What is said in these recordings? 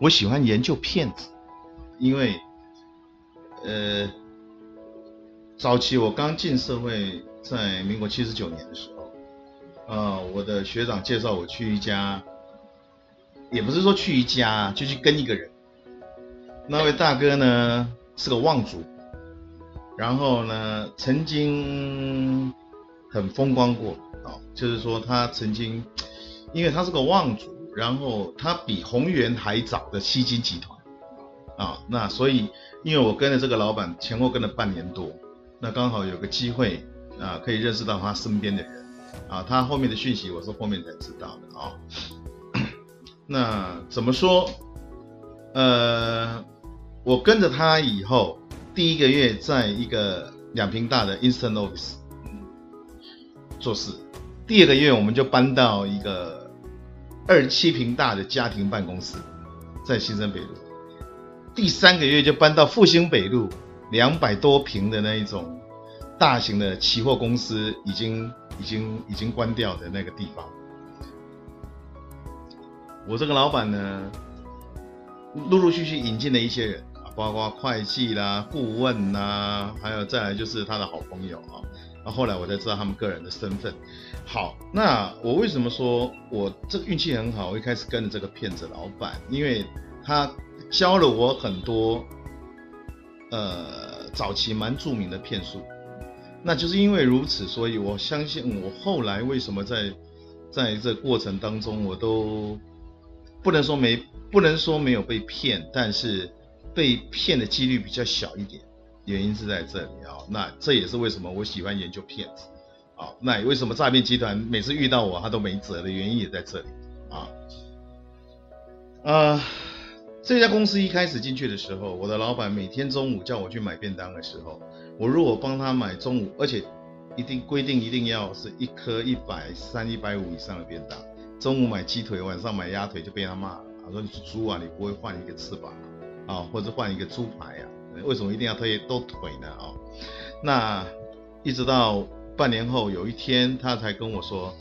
我喜欢研究骗子，因为呃，早期我刚进社会，在民国七十九年的时候，啊，我的学长介绍我去一家，也不是说去一家，就去跟一个人。那位大哥呢是个望族，然后呢曾经很风光过啊，就是说他曾经，因为他是个望族。然后他比宏源还早的西金集团，啊，那所以因为我跟了这个老板前后跟了半年多，那刚好有个机会啊，可以认识到他身边的人，啊，他后面的讯息我是后面才知道的啊。那怎么说？呃，我跟着他以后，第一个月在一个两平大的 Instant Office 做事，第二个月我们就搬到一个。二十七平大的家庭办公室，在新生北路。第三个月就搬到复兴北路，两百多平的那一种大型的期货公司，已经已经已经关掉的那个地方。我这个老板呢，陆陆续续引进了一些人，包括会计啦、顾问啦，还有再来就是他的好朋友啊。后来我才知道他们个人的身份。好，那我为什么说我这个运气很好？我一开始跟着这个骗子老板，因为他教了我很多，呃，早期蛮著名的骗术。那就是因为如此，所以我相信我后来为什么在在这过程当中，我都不能说没不能说没有被骗，但是被骗的几率比较小一点。原因是在这里啊，那这也是为什么我喜欢研究骗子啊。那为什么诈骗集团每次遇到我他都没辙的原因也在这里啊。呃，这家公司一开始进去的时候，我的老板每天中午叫我去买便当的时候，我如果帮他买中午，而且一定规定一定要是一颗一百三、一百五以上的便当，中午买鸡腿，晚上买鸭腿就被他骂了，他说你是猪啊，你不会换一个翅膀啊，或者换一个猪排啊。为什么一定要推都腿呢？啊，那一直到半年后有一天，他才跟我说：“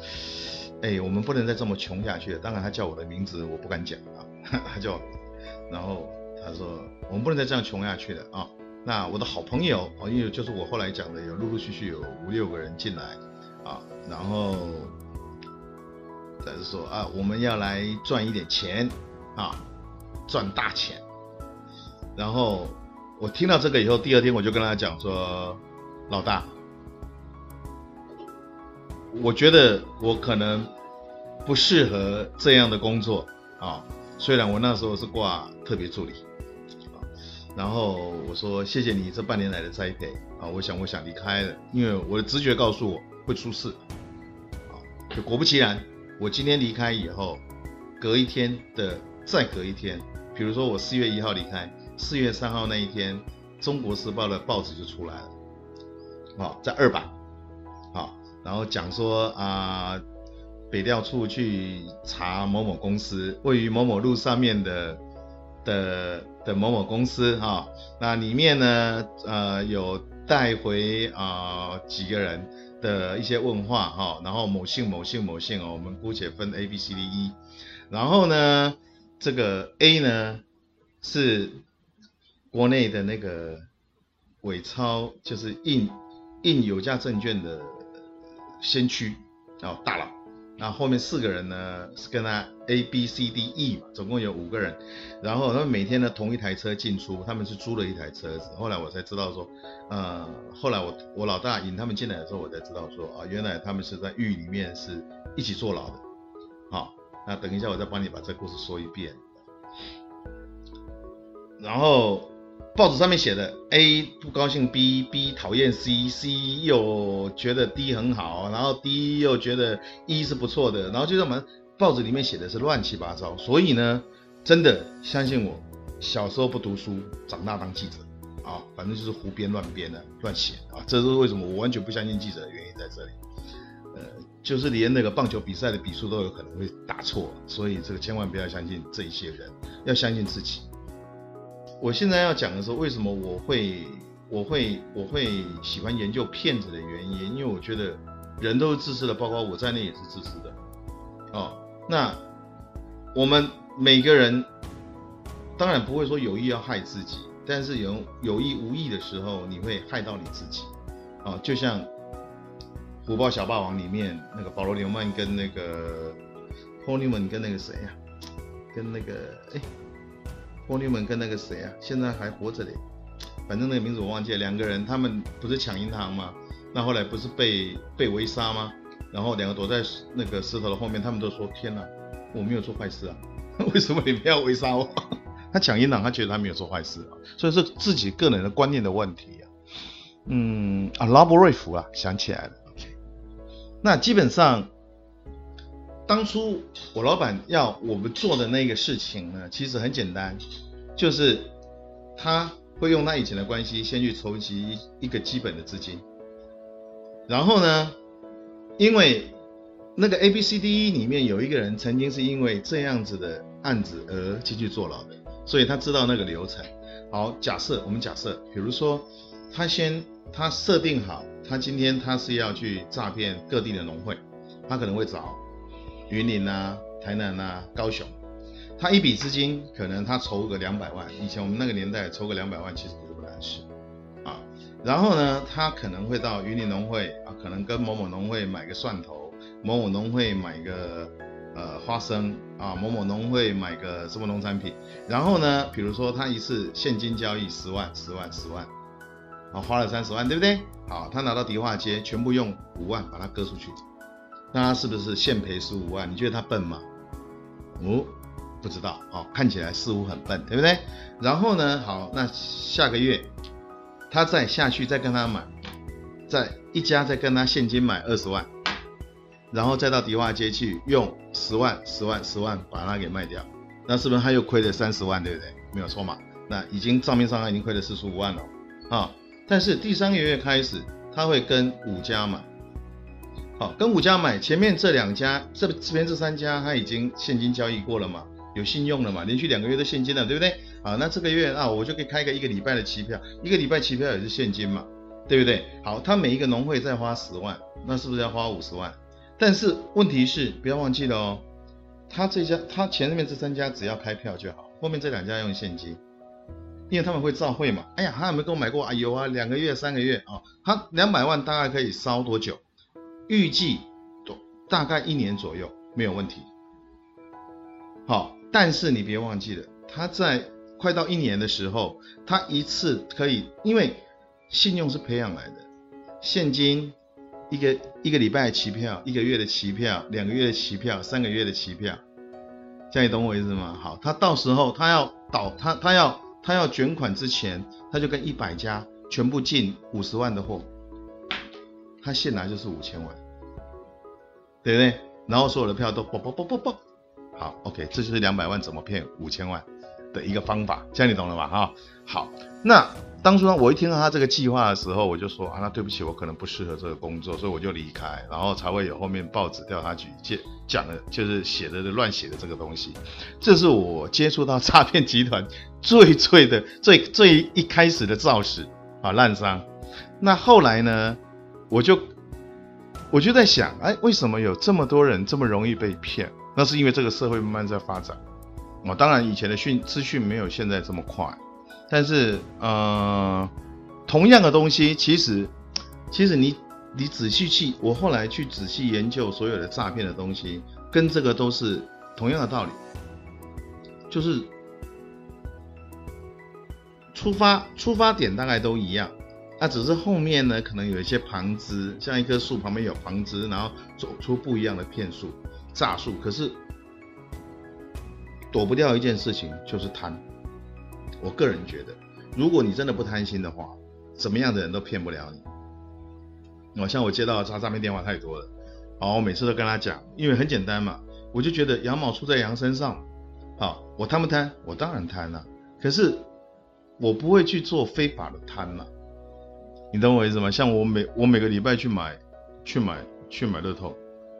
哎，我们不能再这么穷下去了。”当然，他叫我的名字，我不敢讲啊。他叫，然后他说：“我们不能再这样穷下去了啊。”那我的好朋友啊，因为就是我后来讲的，有陆陆续续有五六个人进来啊，然后再说啊，我们要来赚一点钱啊，赚大钱，然后。我听到这个以后，第二天我就跟他讲说：“老大，我觉得我可能不适合这样的工作啊。虽然我那时候是挂特别助理，然后我说谢谢你这半年来的栽培啊。我想我想离开了，因为我的直觉告诉我会出事啊。就果不其然，我今天离开以后，隔一天的再隔一天，比如说我四月一号离开。四月三号那一天，《中国时报》的报纸就出来了，哦，在二版，好，然后讲说啊，北调处去查某某公司，位于某某路上面的的的某某公司啊，那里面呢，呃，有带回啊几个人的一些问话哈，然后某姓某姓某姓哦，我们姑且分 A B C D E，然后呢，这个 A 呢是。国内的那个伪钞就是印印有价证券的先驱哦大佬，那后面四个人呢是跟他 A B C D E，总共有五个人，然后他们每天呢同一台车进出，他们是租了一台车子。后来我才知道说，呃，后来我我老大引他们进来的时候，我才知道说啊，原来他们是在狱里面是一起坐牢的。好，那等一下我再帮你把这故事说一遍，然后。报纸上面写的 A 不高兴，B，B 讨厌 C，C 又觉得 D 很好，然后 D 又觉得 E 是不错的，然后就让我们报纸里面写的是乱七八糟。所以呢，真的相信我，小时候不读书，长大当记者啊，反正就是胡编乱编的，乱写啊。这是为什么我完全不相信记者的原因在这里。呃，就是连那个棒球比赛的笔数都有可能会打错，所以这个千万不要相信这一些人，要相信自己。我现在要讲的是为什么我会我会我会喜欢研究骗子的原因，因为我觉得人都是自私的，包括我在内也是自私的。哦，那我们每个人当然不会说有意要害自己，但是有有意无意的时候，你会害到你自己。哦，就像《虎豹小霸王》里面那个保罗·纽曼跟那个 Paul Newman 跟那个谁呀，跟那个哎，Paul Newman 跟那个谁啊，现在还活着的，反正那个名字我忘记了。两个人他们不是抢银行吗？那后来不是被被围杀吗？然后两个躲在那个石头的后面，他们都说：天哪，我没有做坏事啊，为什么你们要围杀我？他抢银行，他觉得他没有做坏事啊，所以是自己个人的观念的问题啊。嗯啊，拉伯瑞夫啊，想起来了。OK，那基本上，当初我老板要我们做的那个事情呢，其实很简单，就是他会用他以前的关系，先去筹集一个基本的资金，然后呢，因为那个 A B C D E 里面有一个人曾经是因为这样子的案子而进去坐牢的，所以他知道那个流程。好，假设我们假设，比如说他先。他设定好，他今天他是要去诈骗各地的农会，他可能会找云林啊、台南啊、高雄，他一笔资金可能他筹个两百万，以前我们那个年代筹个两百万其实不是不难事啊。然后呢，他可能会到云林农会啊，可能跟某某农会买个蒜头，某某农会买个呃花生啊，某某农会买个什么农产品。然后呢，比如说他一次现金交易十万、十万、十万。啊，花了三十万，对不对？好，他拿到迪化街，全部用五万把它割出去，那他是不是现赔十五万？你觉得他笨吗？哦，不知道，哦，看起来似乎很笨，对不对？然后呢，好，那下个月他再下去再跟他买，在一家再跟他现金买二十万，然后再到迪化街去用十万、十万、十万把它给卖掉，那是不是他又亏了三十万，对不对？没有错嘛？那已经账面上他已经亏了四十五万了，啊。但是第三个月开始，他会跟五家买，好，跟五家买。前面这两家，这这边这三家他已经现金交易过了嘛，有信用了嘛，连续两个月都现金了，对不对？好，那这个月啊，我就可以开个一个礼拜的期票，一个礼拜期票也是现金嘛，对不对？好，他每一个农会再花十万，那是不是要花五十万？但是问题是，不要忘记了哦，他这家他前面这三家只要开票就好，后面这两家用现金。因为他们会照会嘛，哎呀，他有没有给我买过啊？有啊，两个月、三个月啊，他两百万大概可以烧多久？预计多大概一年左右，没有问题。好，但是你别忘记了，他在快到一年的时候，他一次可以，因为信用是培养来的，现金一个一个礼拜的期票，一个月的期票，两个月的期票，三个月的期票，这样你懂我意思吗？好，他到时候他要倒，他他要。他要卷款之前，他就跟一百家全部进五十万的货，他现来就是五千万，对不对？然后所有的票都啵啵啵啵啵，好，OK，这就是两百万怎么骗五千万的一个方法，这样你懂了吧？哈，好，那。当初呢，我一听到他这个计划的时候，我就说啊，那对不起，我可能不适合这个工作，所以我就离开，然后才会有后面报纸调查局接讲的，就是写的乱写的这个东西。这是我接触到诈骗集团最最的最最一开始的肇始啊烂商。那后来呢，我就我就在想，哎，为什么有这么多人这么容易被骗？那是因为这个社会慢慢在发展。我当然以前的讯资讯没有现在这么快。但是，呃，同样的东西，其实，其实你你仔细去，我后来去仔细研究所有的诈骗的东西，跟这个都是同样的道理，就是出发出发点大概都一样，那只是后面呢可能有一些旁枝，像一棵树旁边有旁枝，然后走出不一样的骗术诈术，可是躲不掉一件事情，就是贪。我个人觉得，如果你真的不贪心的话，什么样的人都骗不了你。我，像我接到诈诈骗电话太多了，好，我每次都跟他讲，因为很简单嘛，我就觉得羊毛出在羊身上，好，我贪不贪？我当然贪了，可是我不会去做非法的贪嘛，你懂我意思吗？像我每我每个礼拜去买去买去买乐透，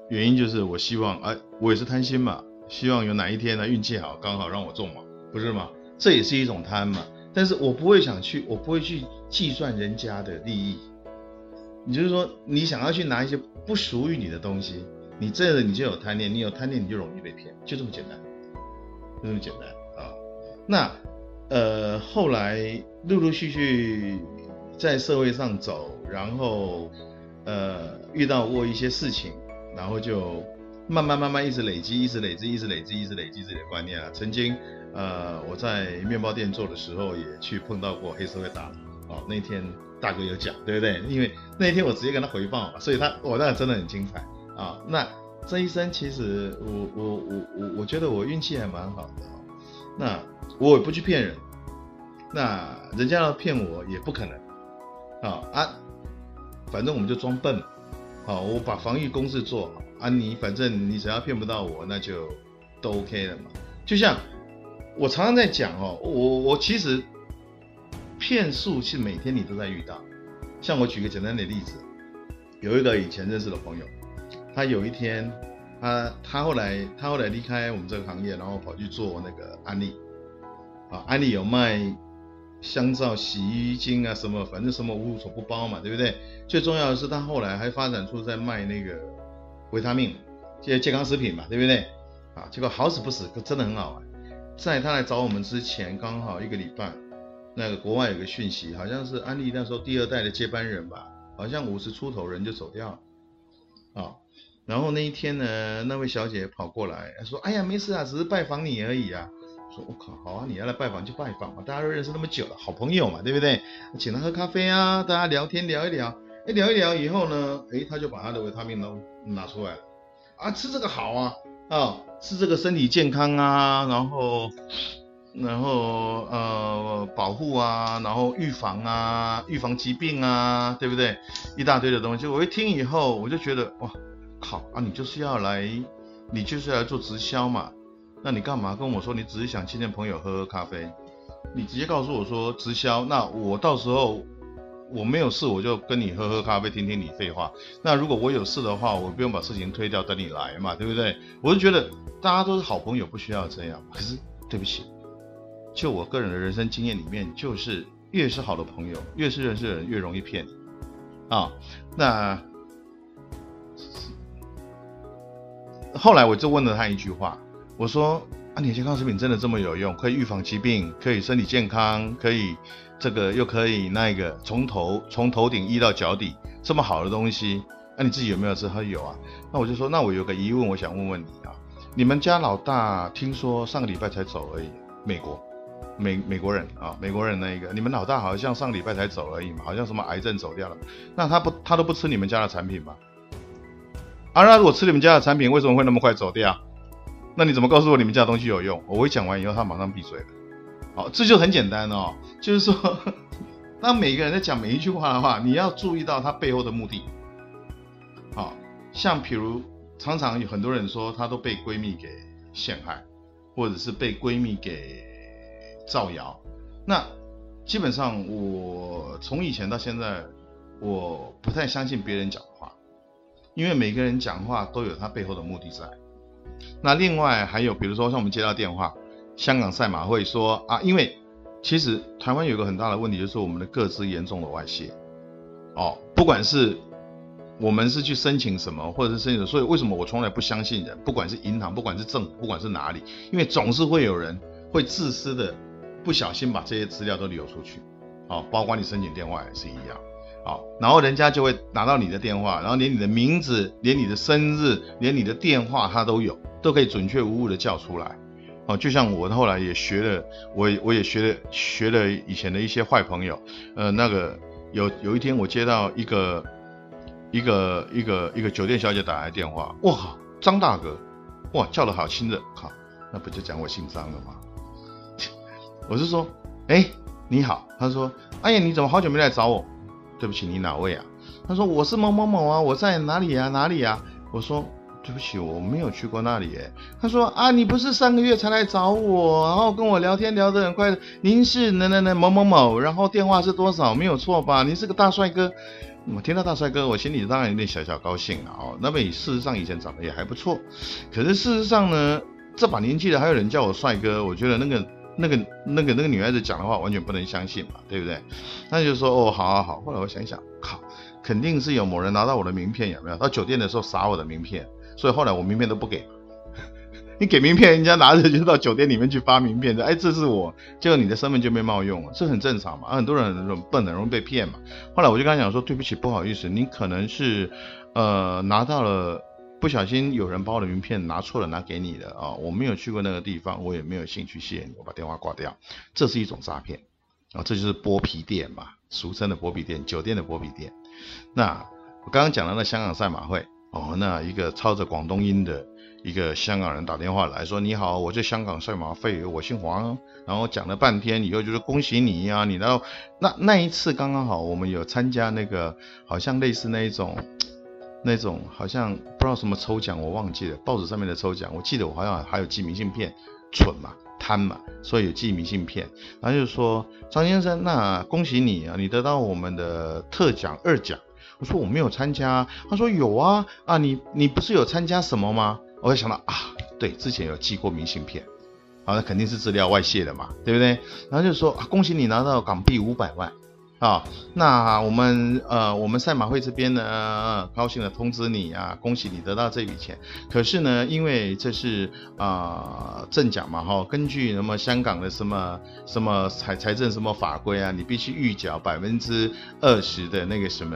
原因就是我希望，哎，我也是贪心嘛，希望有哪一天呢运气好，刚好让我中嘛，不是吗？这也是一种贪嘛，但是我不会想去，我不会去计算人家的利益。你就是说，你想要去拿一些不属于你的东西，你这个你就有贪念，你有贪念你就容易被骗，就这么简单，就这么简单啊。那呃后来陆陆续续在社会上走，然后呃遇到过一些事情，然后就慢慢慢慢一直累积，一直累积，一直累积，一直累积自己的观念啊。曾经呃我在面包店做的时候，也去碰到过黑社会大佬哦，那天大哥有讲，对不对？因为那天我直接跟他回报嘛，所以他我那真的很精彩啊。那这一生其实我我我我我觉得我运气还蛮好的。那我也不去骗人，那人家要骗我也不可能啊啊！反正我们就装笨，好，我把防御公式做好啊。你反正你只要骗不到我，那就都 OK 了嘛。就像我常常在讲哦，我我其实骗术是每天你都在遇到。像我举个简单的例子，有一个以前认识的朋友。他有一天，他他后来他后来离开我们这个行业，然后跑去做那个安利，啊，安利有卖香皂、洗衣精啊，什么反正什么无所不包嘛，对不对？最重要的是他后来还发展出在卖那个维他命，这些健康食品嘛，对不对？啊，结果好死不死，真的很好玩。在他来找我们之前，刚好一个礼拜，那个国外有个讯息，好像是安利那时候第二代的接班人吧，好像五十出头人就走掉了，啊。然后那一天呢，那位小姐跑过来她说：“哎呀，没事啊，只是拜访你而已啊。”：“我靠，好啊，你要来拜访就拜访嘛，大家都认识那么久了，好朋友嘛，对不对？请他喝咖啡啊，大家聊天聊一聊，哎，聊一聊以后呢，哎，他就把他的维他命都拿出来，啊，吃这个好啊，啊，吃这个身体健康啊，然后，然后呃，保护啊，然后预防啊，预防疾病啊，对不对？一大堆的东西，我一听以后，我就觉得哇。”靠啊！你就是要来，你就是要来做直销嘛？那你干嘛跟我说你只是想见见朋友喝喝咖啡？你直接告诉我说直销，那我到时候我没有事，我就跟你喝喝咖啡，听听你废话。那如果我有事的话，我不用把事情推掉，等你来嘛，对不对？我就觉得大家都是好朋友，不需要这样。可是对不起，就我个人的人生经验里面，就是越是好的朋友，越是认识的人越容易骗啊。那。后来我就问了他一句话，我说：“啊，你健康食品真的这么有用？可以预防疾病，可以身体健康，可以这个又可以那个，从头从头顶医到脚底，这么好的东西，那你自己有没有吃？他有啊。那我就说，那我有个疑问，我想问问你啊，你们家老大听说上个礼拜才走而已，美国美美国人啊，美国人那一个，你们老大好像上礼拜才走而已嘛，好像什么癌症走掉了，那他不他都不吃你们家的产品吗？”啊，那如果吃你们家的产品，为什么会那么快走掉？那你怎么告诉我你们家东西有用？我一讲完以后，他马上闭嘴了。好，这就很简单哦，就是说，当每个人在讲每一句话的话，你要注意到他背后的目的。好，像比如常常有很多人说，她都被闺蜜给陷害，或者是被闺蜜给造谣。那基本上，我从以前到现在，我不太相信别人讲话。因为每个人讲话都有他背后的目的在。那另外还有，比如说像我们接到电话，香港赛马会说啊，因为其实台湾有个很大的问题，就是我们的各资严重的外泄。哦，不管是我们是去申请什么，或者是申请，所以为什么我从来不相信人？不管是银行，不管是政府，不管是哪里，因为总是会有人会自私的不小心把这些资料都流出去。哦，包括你申请电话也是一样。好，然后人家就会拿到你的电话，然后连你的名字、连你的生日、连你的电话他都有，都可以准确无误的叫出来。哦，就像我后来也学了，我我也学了学了以前的一些坏朋友。呃，那个有有一天我接到一个一个一个一个酒店小姐打来电话，哇，张大哥，哇，叫的好亲热，靠，那不就讲我姓张了吗？我是说，哎，你好，他说，哎呀，你怎么好久没来找我？对不起，你哪位啊？他说我是某某某啊，我在哪里呀？哪里呀？我说对不起，我没有去过那里诶。他说啊，你不是上个月才来找我，然后跟我聊天聊得很快。您是那那那某某某，然后电话是多少？没有错吧？您是个大帅哥。我听到大帅哥，我心里当然有点小小高兴啊。哦，那么事实上以前长得也还不错，可是事实上呢，这把年纪了还有人叫我帅哥，我觉得那个。那个那个那个女孩子讲的话完全不能相信嘛，对不对？那就说哦，好好好。后来我想想，靠，肯定是有某人拿到我的名片，有没有？到酒店的时候撒我的名片，所以后来我名片都不给，你给名片，人家拿着就到酒店里面去发名片的，哎，这是我，结果你的身份就被冒用了，这很正常嘛，很多人很笨，很容易被骗嘛。后来我就跟他讲说，对不起，不好意思，你可能是呃拿到了，不小心有人把我的名片拿错了，拿给你的啊，我没有去过那个地方，我也没有兴趣，谢你，我把电话挂掉，这是一种诈骗啊，这就是剥皮店嘛，俗称的剥皮店，酒店的剥皮店。那我刚刚讲到那香港赛马会哦，那一个操着广东音的。一个香港人打电话来说：“你好，我在香港赛马会，我姓黄。”然后讲了半天以后，就是恭喜你呀，你然后那那一次刚刚好，我们有参加那个好像类似那一种那种好像不知道什么抽奖，我忘记了报纸上面的抽奖，我记得我好像还有寄明信片，蠢嘛贪嘛，所以有寄明信片。然后就说张先生，那恭喜你啊，你得到我们的特奖二奖。我说我没有参加，他说有啊啊，你你不是有参加什么吗？我就想到啊，对，之前有寄过明信片，好，那肯定是资料外泄的嘛，对不对？然后就说，恭喜你拿到港币五百万啊，那我们呃，我们赛马会这边呢，高兴的通知你啊，恭喜你得到这笔钱。可是呢，因为这是啊正奖嘛，哈，根据什么香港的什么什么财财政什么法规啊，你必须预缴百分之二十的那个什么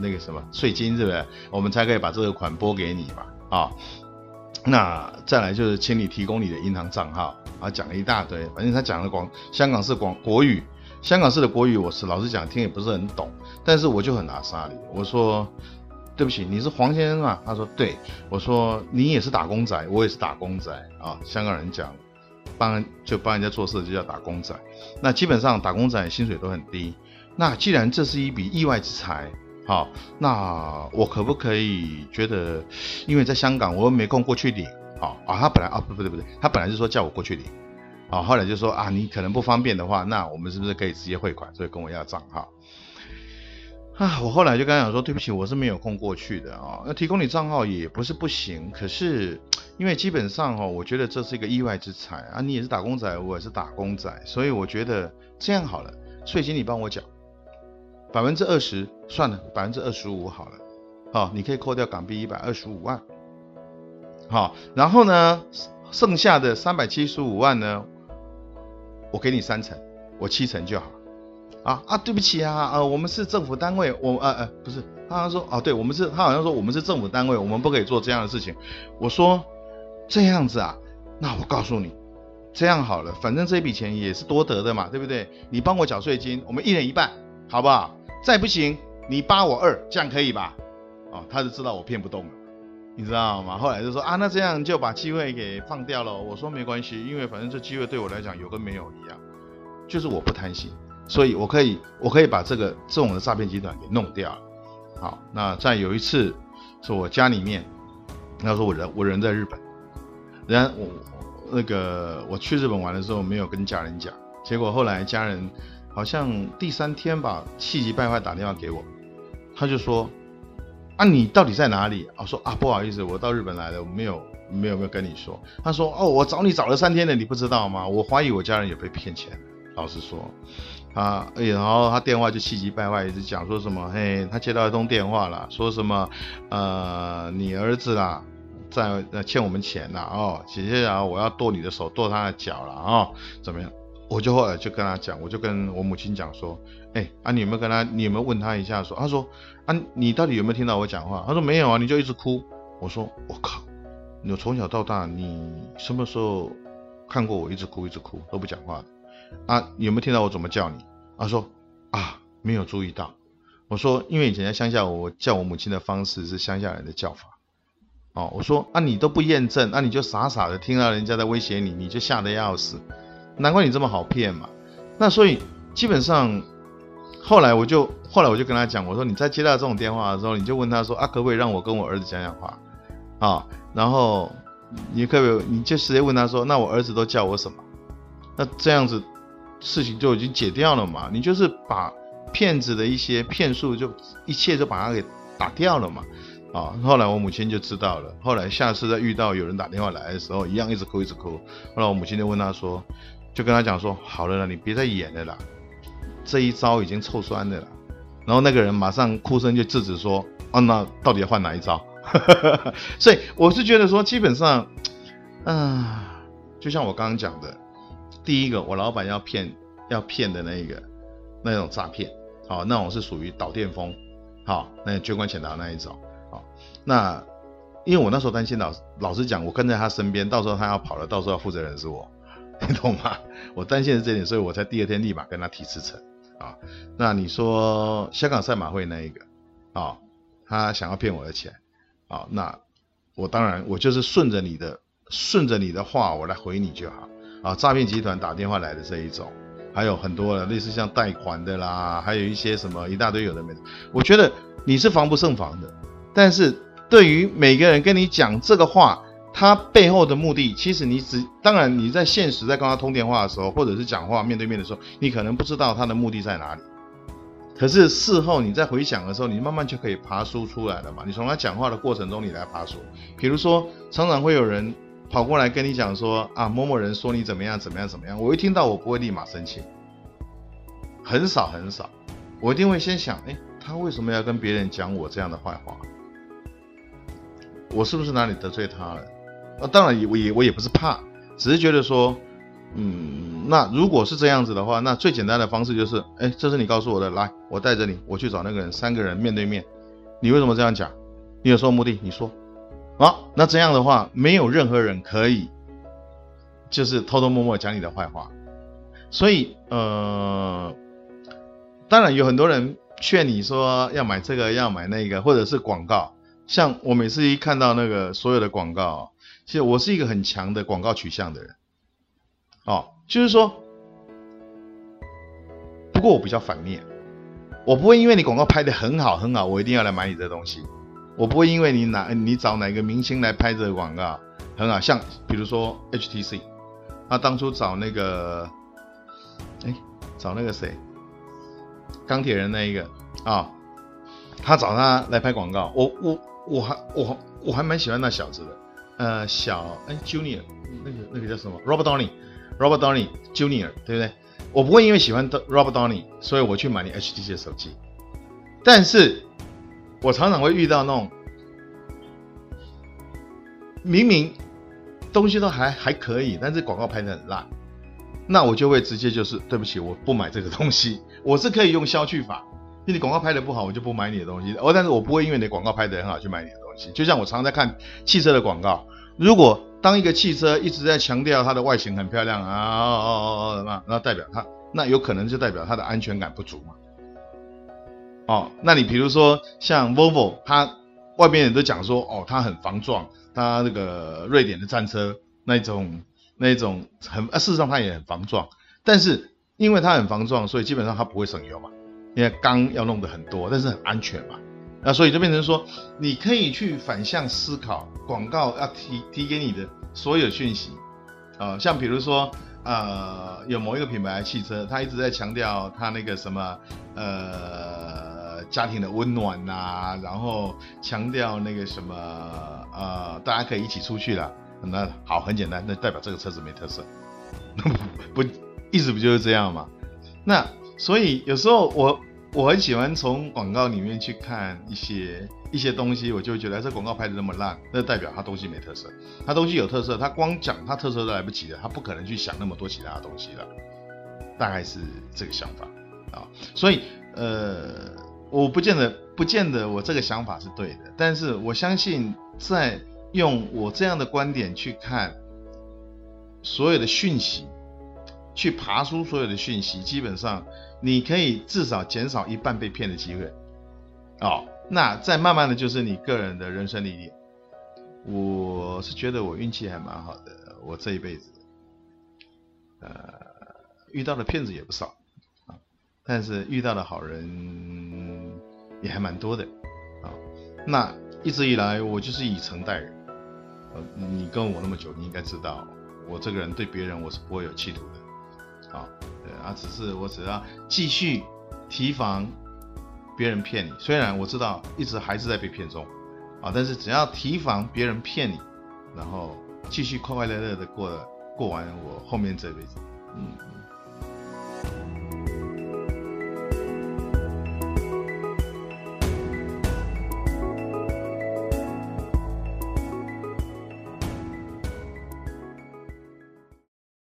那个什么税金，是不是？我们才可以把这个款拨给你嘛，啊。那再来就是请你提供你的银行账号啊，讲了一大堆，反正他讲的广香港是广国语，香港式的国语我是老实讲听也不是很懂，但是我就很拿沙里，我说对不起，你是黄先生啊？他说对，我说你也是打工仔，我也是打工仔啊，香港人讲帮就帮人家做事就叫打工仔，那基本上打工仔薪水都很低，那既然这是一笔意外之财。好，那我可不可以觉得，因为在香港，我又没空过去领。好啊，他本来啊，不不对不对，他本来是说叫我过去领。啊，后来就说啊，你可能不方便的话，那我们是不是可以直接汇款？所以跟我要账号。啊，我后来就跟他讲说，对不起，我是没有空过去的啊。那提供你账号也不是不行，可是因为基本上哦，我觉得这是一个意外之财啊。你也是打工仔，我也是打工仔，所以我觉得这样好了，税金你帮我缴。百分之二十算了，百分之二十五好了，好，你可以扣掉港币一百二十五万，好，然后呢，剩下的三百七十五万呢，我给你三成，我七成就好，啊啊，对不起啊，呃，我们是政府单位，我呃呃不是，他好像说，哦，对我们是，他好像说我们是政府单位，我们不可以做这样的事情，我说这样子啊，那我告诉你，这样好了，反正这笔钱也是多得的嘛，对不对？你帮我缴税金，我们一人一半，好不好？再不行，你八我二，这样可以吧？哦，他就知道我骗不动了，你知道吗？后来就说啊，那这样就把机会给放掉了。我说没关系，因为反正这机会对我来讲有跟没有一样，就是我不贪心，所以我可以我可以把这个这种的诈骗集团给弄掉。好，那在有一次是我家里面，那时候我人我人在日本，然后我那个我去日本玩的时候没有跟家人讲，结果后来家人。好像第三天吧，气急败坏打电话给我，他就说：“啊，你到底在哪里？”我说：“啊，不好意思，我到日本来了，我没有没有没有跟你说。”他说：“哦，我找你找了三天了，你不知道吗？我怀疑我家人也被骗钱。”老实说，啊，然后他电话就气急败坏，一直讲说什么：“嘿，他接到一通电话了，说什么呃，你儿子啦，在欠我们钱了哦，姐姐啊，我要剁你的手，剁他的脚了啊，怎么样？”我就后来就跟他讲，我就跟我母亲讲说，哎啊，你有没有跟他，你有没有问他一下？说，他说，啊，你到底有没有听到我讲话？他说没有啊，你就一直哭。我说，我靠，你从小到大，你什么时候看过我一直哭一直哭都不讲话的？啊，有没有听到我怎么叫你？他说，啊，没有注意到。我说，因为以前在乡下，我叫我母亲的方式是乡下人的叫法。哦，我说，啊，你都不验证，那你就傻傻的听到人家在威胁你，你就吓得要死。难怪你这么好骗嘛！那所以基本上，后来我就后来我就跟他讲，我说你在接到这种电话的时候，你就问他说啊，可不可以让我跟我儿子讲讲话啊？然后你可不可以你就直接问他说，那我儿子都叫我什么？那这样子事情就已经解掉了嘛？你就是把骗子的一些骗术就一切就把它给打掉了嘛？啊！后来我母亲就知道了。后来下次再遇到有人打电话来的时候，一样一直哭一直哭。后来我母亲就问他说。就跟他讲说，好了啦，你别再演了啦，这一招已经臭酸的了。然后那个人马上哭声就制止说，哦，那到底要换哪一招？所以我是觉得说，基本上，嗯，就像我刚刚讲的，第一个，我老板要骗要骗的那一个那种诈骗，好，那种是属于导电风，好，那捐款潜逃那一种，好，那因为我那时候担心老老实讲，我跟在他身边，到时候他要跑了，到时候要负责人是我，你懂吗？我担心是这点，所以我才第二天立马跟他提辞呈，啊，那你说香港赛马会那一个，啊，他想要骗我的钱，啊，那我当然我就是顺着你的。顺着你的话，我来回你就好啊！诈骗集团打电话来的这一种，还有很多的类似像贷款的啦，还有一些什么一大堆有的没的。我觉得你是防不胜防的，但是对于每个人跟你讲这个话，他背后的目的，其实你只当然你在现实在跟他通电话的时候，或者是讲话面对面的时候，你可能不知道他的目的在哪里。可是事后你在回想的时候，你慢慢就可以爬书出来了嘛。你从他讲话的过程中，你来爬书。比如说，常常会有人。跑过来跟你讲说啊，某某人说你怎么样怎么样怎么样，我一听到我不会立马生气，很少很少，我一定会先想，哎，他为什么要跟别人讲我这样的坏话？我是不是哪里得罪他了？啊，当然也我也我也不是怕，只是觉得说，嗯，那如果是这样子的话，那最简单的方式就是，哎，这是你告诉我的，来，我带着你，我去找那个人，三个人面对面，你为什么这样讲？你有什么目的？你说。好，那这样的话，没有任何人可以，就是偷偷摸摸讲你的坏话。所以，呃，当然有很多人劝你说要买这个，要买那个，或者是广告。像我每次一看到那个所有的广告，其实我是一个很强的广告取向的人。哦，就是说，不过我比较反面，我不会因为你广告拍的很好很好，我一定要来买你的东西。我不会因为你哪你找哪个明星来拍这个广告很好，像比如说 HTC，他当初找那个，哎，找那个谁，钢铁人那一个啊，他找他来拍广告，我我我还我我还蛮喜欢那小子的，呃，小哎 Junior 那个那个叫什么 Robert Downey，Robert Downey Junior 对不对？我不会因为喜欢 Robert Downey，所以我去买你 HTC 的手机，但是。我常常会遇到那种明明东西都还还可以，但是广告拍的很烂，那我就会直接就是对不起，我不买这个东西。我是可以用消去法，因为你广告拍的不好，我就不买你的东西。哦，但是我不会因为你广告拍的很好去买你的东西。就像我常常在看汽车的广告，如果当一个汽车一直在强调它的外形很漂亮啊，哦哦哦，那那代表它，那有可能就代表它的安全感不足嘛。哦，那你比如说像 Volvo，它外面人都讲说，哦，它很防撞，它那个瑞典的战车那种那种很，事实上它也很防撞，但是因为它很防撞，所以基本上它不会省油嘛，因为钢要弄得很多，但是很安全嘛，那所以就变成说，你可以去反向思考，广告要提提给你的所有讯息，啊，像比如说。呃，有某一个品牌汽车，它一直在强调它那个什么，呃，家庭的温暖呐，然后强调那个什么，呃，大家可以一起出去了。那好，很简单，那代表这个车子没特色，不，意思不就是这样吗？那所以有时候我。我很喜欢从广告里面去看一些一些东西，我就觉得这广告拍的那么烂，那代表它东西没特色。它东西有特色，它光讲它特色都来不及了，它不可能去想那么多其他东西了。大概是这个想法啊，所以呃，我不见得不见得我这个想法是对的，但是我相信在用我这样的观点去看所有的讯息，去爬出所有的讯息，基本上。你可以至少减少一半被骗的机会，哦，那再慢慢的就是你个人的人生历练。我是觉得我运气还蛮好的，我这一辈子，呃，遇到的骗子也不少啊，但是遇到的好人也还蛮多的啊。那一直以来我就是以诚待人，呃，你跟我那么久，你应该知道，我这个人对别人我是不会有企图的，啊。对啊，只是我只要继续提防别人骗你，虽然我知道一直还是在被骗中啊，但是只要提防别人骗你，然后继续快快乐乐的过过完我后面这辈子，嗯。